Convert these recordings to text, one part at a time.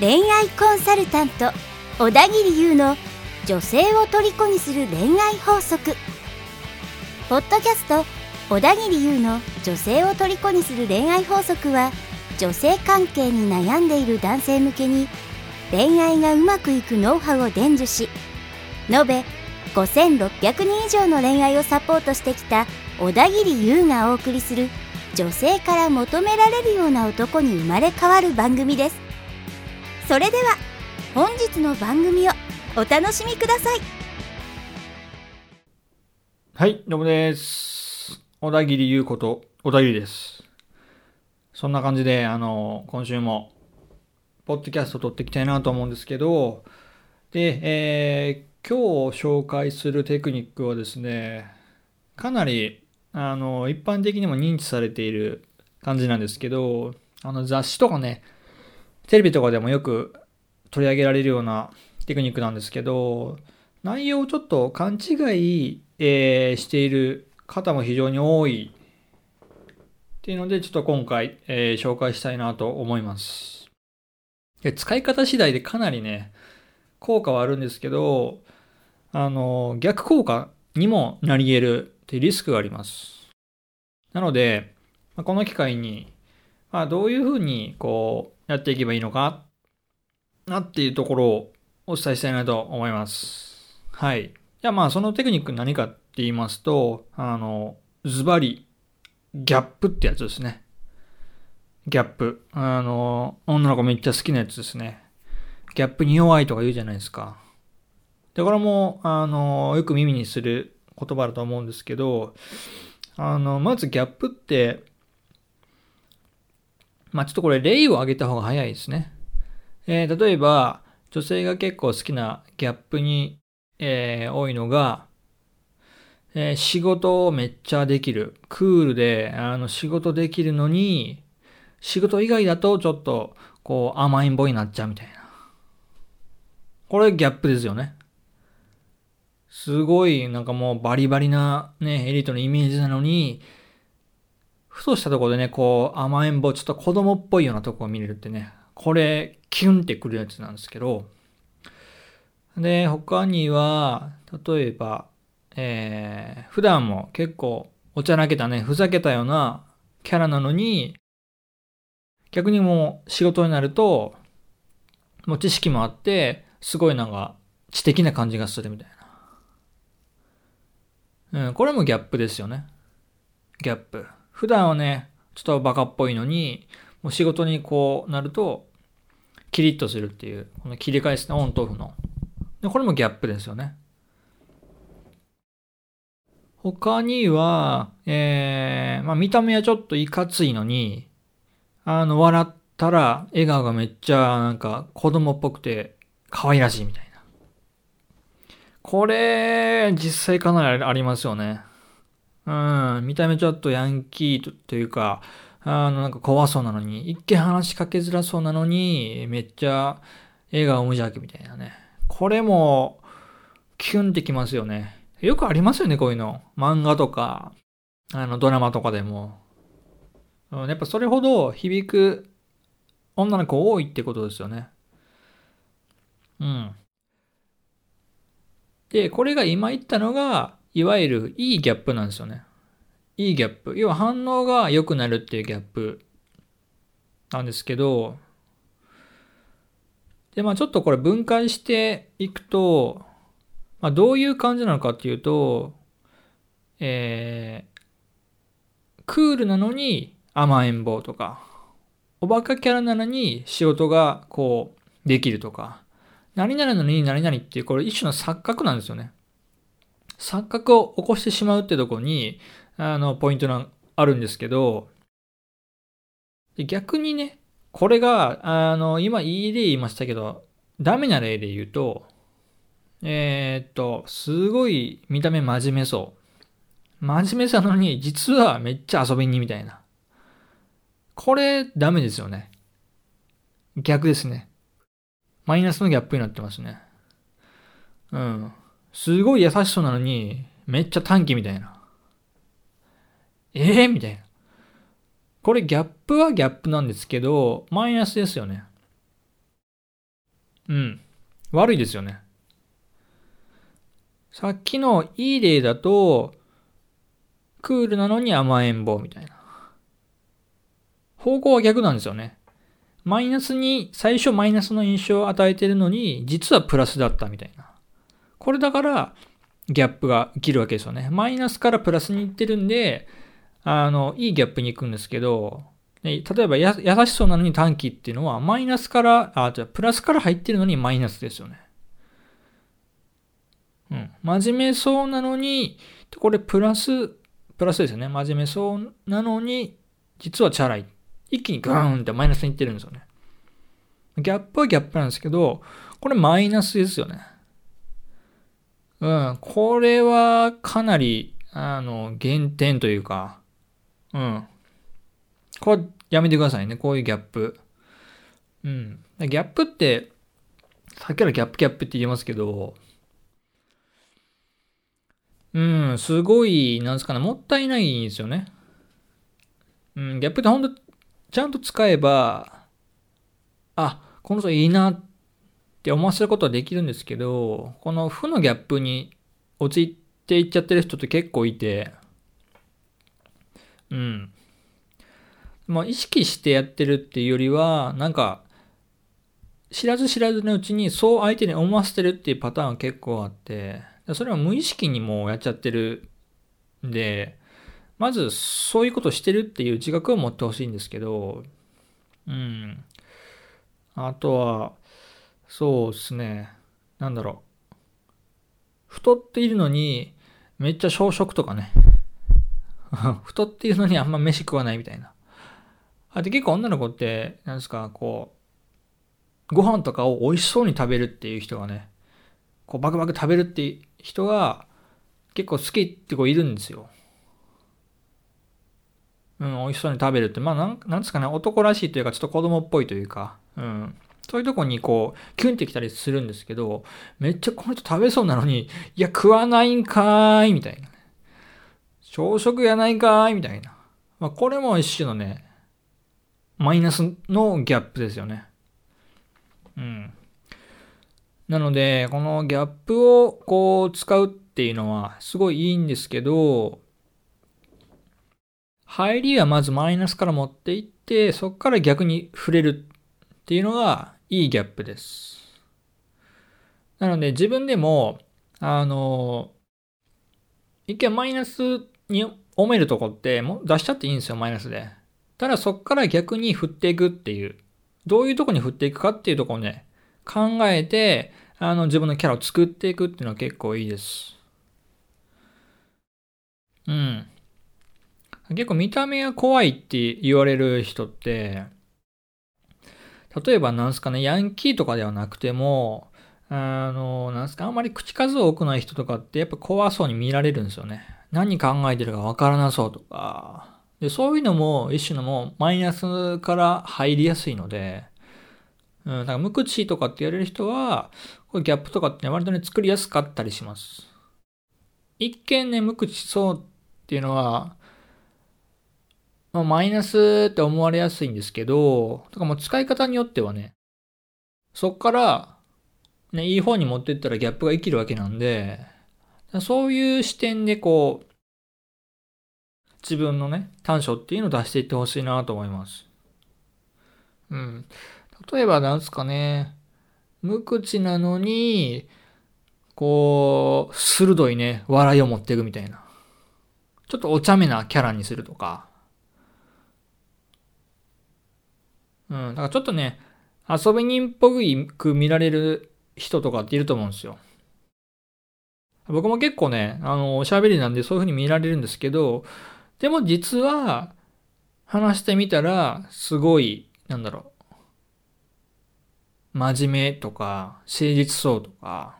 恋愛コンサルタント小田切優の女性を虜にする恋愛法則。ポッドキャスト小田切優の女性を虜にする恋愛法則は女性関係に悩んでいる男性向けに恋愛がうまくいくノウハウを伝授し延べ5600人以上の恋愛をサポートしてきた小田切優がお送りする女性から求められるような男に生まれ変わる番組ですそれでは本日の番組をお楽しみくださいはい、どうもです。小田切優子と小田切です。そんな感じで、あの、今週も、ポッドキャスト撮っていきたいなと思うんですけど、で、えー今日紹介するテクニックはですね、かなり、あの、一般的にも認知されている感じなんですけど、あの、雑誌とかね、テレビとかでもよく取り上げられるようなテクニックなんですけど、内容をちょっと勘違い、えーしている方も非常に多いっていうので、ちょっと今回、えー紹介したいなと思います。で使い方次第でかなりね、効果はあるんですけど、あの、逆効果にもなり得るってリスクがあります。なので、この機会に、まあ、どういうふうにこうやっていけばいいのかなっていうところをお伝えしたいなと思います。はい。じゃあまあそのテクニック何かって言いますと、あの、ズバリ、ギャップってやつですね。ギャップ。あの、女の子めっちゃ好きなやつですね。ギャップに弱いとか言うじゃないですか。で、これも、あの、よく耳にする言葉だと思うんですけど、あの、まずギャップって、まあちょっとこれ例を挙げた方が早いですね。えー例えば、女性が結構好きなギャップに、えー多いのが、えー仕事をめっちゃできる。クールで、あの、仕事できるのに、仕事以外だとちょっと、こう、甘いん坊になっちゃうみたいな。これギャップですよね。すごい、なんかもうバリバリなね、エリートのイメージなのに、ふとしたところでね、こう、甘えん坊、ちょっと子供っぽいようなとこを見れるってね、これ、キュンってくるやつなんですけど、で、他には、例えば、えー、普段も結構おちゃらけたね、ふざけたようなキャラなのに、逆にもう仕事になると、もう知識もあって、すごいなんか知的な感じがするみたいな。うん、これもギャップですよね。ギャップ。普段はね、ちょっとバカっぽいのに、もう仕事にこうなると、キリッとするっていう、この切り返すね、オンとオフの。でこれもギャップですよね。他には、えー、まあ見た目はちょっといかついのに、あの、笑ったら笑顔がめっちゃなんか子供っぽくて可愛らしいみたいな。これ、実際かなりありますよね。うん、見た目ちょっとヤンキーというか、あの、なんか怖そうなのに、一見話しかけづらそうなのに、めっちゃ笑顔無邪気みたいなね。これも、キュンってきますよね。よくありますよね、こういうの。漫画とか、あの、ドラマとかでも。うんやっぱそれほど響く女の子多いってことですよね。うん。で、これが今言ったのが、いわゆるいいギャップなんですよね。いいギャップ。要は反応が良くなるっていうギャップなんですけど、で、まあちょっとこれ分解していくと、まあどういう感じなのかっていうと、えー、クールなのに甘えん坊とか、おバカキャラなのに仕事がこうできるとか、何々のに何々っていうこれ一種の錯覚なんですよね。錯覚を起こしてしまうってとこに、あの、ポイントがあるんですけど、逆にね、これが、あの、今いい例言いましたけど、ダメな例で言うと、えーっと、すごい見た目真面目そう。真面目さのに、実はめっちゃ遊びにみたいな。これ、ダメですよね。逆ですね。マイナスのギャップになってますね。うん。すごい優しそうなのに、めっちゃ短気みたいな。ええー、みたいな。これギャップはギャップなんですけど、マイナスですよね。うん。悪いですよね。さっきのいい例だと、クールなのに甘えん坊みたいな。方向は逆なんですよね。マイナスに、最初マイナスの印象を与えてるのに、実はプラスだったみたいな。これだから、ギャップが起きるわけですよね。マイナスからプラスに行ってるんで、あの、いいギャップに行くんですけど、例えばや優しそうなのに短期っていうのは、マイナスから、あ、じゃプラスから入ってるのにマイナスですよね。うん。真面目そうなのに、これプラス、プラスですよね。真面目そうなのに、実はチャラい。一気にガーンってマイナスにいってるんですよね。ギャップはギャップなんですけど、これマイナスですよね。うん。これはかなり、あの、減点というか、うん。これやめてくださいね。こういうギャップ。うん。ギャップって、さっきからギャップギャップって言いますけど、うん、すごい、なんですかね、もったいないんですよね。うん、ギャップってほんと、ちゃんと使えば、あ、この人いいなって思わせることはできるんですけど、この負のギャップに陥っていっちゃってる人って結構いて、うん。まあ、意識してやってるっていうよりは、なんか、知らず知らずのうちにそう相手に思わせてるっていうパターンが結構あって、それは無意識にもうやっちゃってるんで、まずそういうことしてるっていう自覚を持ってほしいんですけど、うん。あとは、そうですね。なんだろう。太っているのに、めっちゃ小食とかね。太っているのにあんま飯食わないみたいな。あで結構女の子って、なんですか、こう、ご飯とかを美味しそうに食べるっていう人がね、こうバクバク食べるっていう人が結構好きって子いるんですよ。うん、美味しそうに食べるって、まあなん、なんですかね、男らしいというか、ちょっと子供っぽいというか、うん。そういうとこにこう、キュンってきたりするんですけど、めっちゃこの人食べそうなのに、いや、食わないんかーい、みたいな。朝食やないかーい、みたいな。まあ、これも一種のね、マイナスのギャップですよね。うん。なので、このギャップをこう使うっていうのはすごいいいんですけど、入りはまずマイナスから持っていって、そこから逆に触れるっていうのがいいギャップです。なので自分でも、あの、一見マイナスに思えるとこっても出しちゃっていいんですよ、マイナスで。ただそこから逆に振っていくっていう、どういうとこに振っていくかっていうとこをね、考えて、あの、自分のキャラを作っていくっていうのは結構いいです。うん。結構見た目が怖いって言われる人って、例えばなんすかね、ヤンキーとかではなくても、あの、なんすか、あんまり口数多くない人とかってやっぱ怖そうに見られるんですよね。何考えてるかわからなそうとか、で、そういうのも一種のもマイナスから入りやすいので、うん、だから無口とかって言われる人は、これギャップとかって割とね、作りやすかったりします。一見ね、無口そうっていうのは、まあ、マイナスって思われやすいんですけど、だかもう使い方によってはね、そっから、ね、いい方に持ってったらギャップが生きるわけなんで、そういう視点でこう、自分のね、短所っていうのを出していってほしいなと思います。うん。例えばなんすかね、無口なのに、こう、鋭いね、笑いを持っていくみたいな。ちょっとお茶目なキャラにするとか。うん。だからちょっとね、遊び人っぽく見られる人とかっていると思うんですよ。僕も結構ね、あの、おしゃべりなんでそういう風に見られるんですけど、でも実は、話してみたら、すごい、なんだろう。真面目とか、誠実そうとか、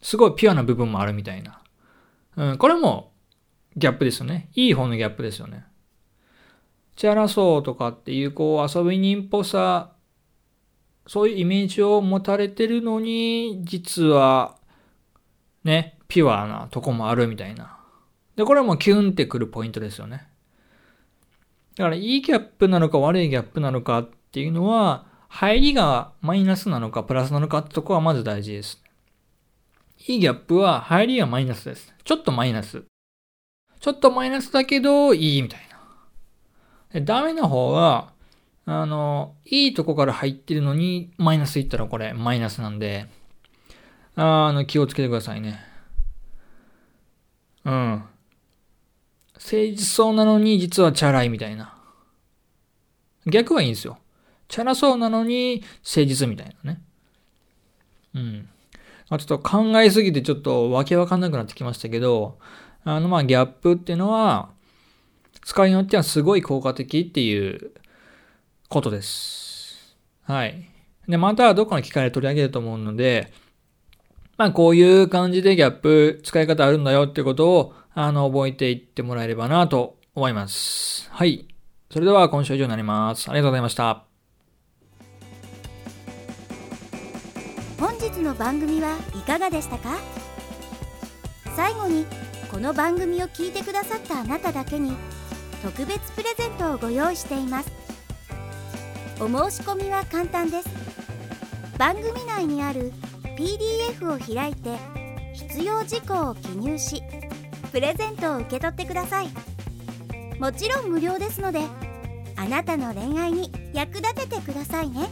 すごいピュアな部分もあるみたいな。うん、これもギャップですよね。いい方のギャップですよね。チャラそうとかっていう、こう、遊び人っぽさ、そういうイメージを持たれてるのに、実は、ね、ピュアなとこもあるみたいな。で、これはもうキュンってくるポイントですよね。だからいいギャップなのか悪いギャップなのかっていうのは、入りがマイナスなのかプラスなのかってとこはまず大事です。いいギャップは入りがマイナスです。ちょっとマイナス。ちょっとマイナスだけどいいみたいな。ダメな方は、あの、いいとこから入ってるのにマイナスいったらこれマイナスなんで、あの、気をつけてくださいね。うん。誠実そうなのに実はチャラいみたいな。逆はいいんですよ。チャラそうなのに誠実みたいなね。うん。あ、ちょっと考えすぎてちょっとわけわかんなくなってきましたけど、あのまあギャップっていうのは、使いによってはすごい効果的っていうことです。はい。で、またどっかの機会で取り上げると思うので、まあこういう感じでギャップ使い方あるんだよってことを、あの、覚えていってもらえればなと思います。はい。それでは今週以上になります。ありがとうございました。本日の番組はいかがでしたか？最後にこの番組を聞いてくださったあなただけに特別プレゼントをご用意しています。お申し込みは簡単です。番組内にある PDF を開いて必要事項を記入しプレゼントを受け取ってください。もちろん無料ですのであなたの恋愛に役立ててくださいね。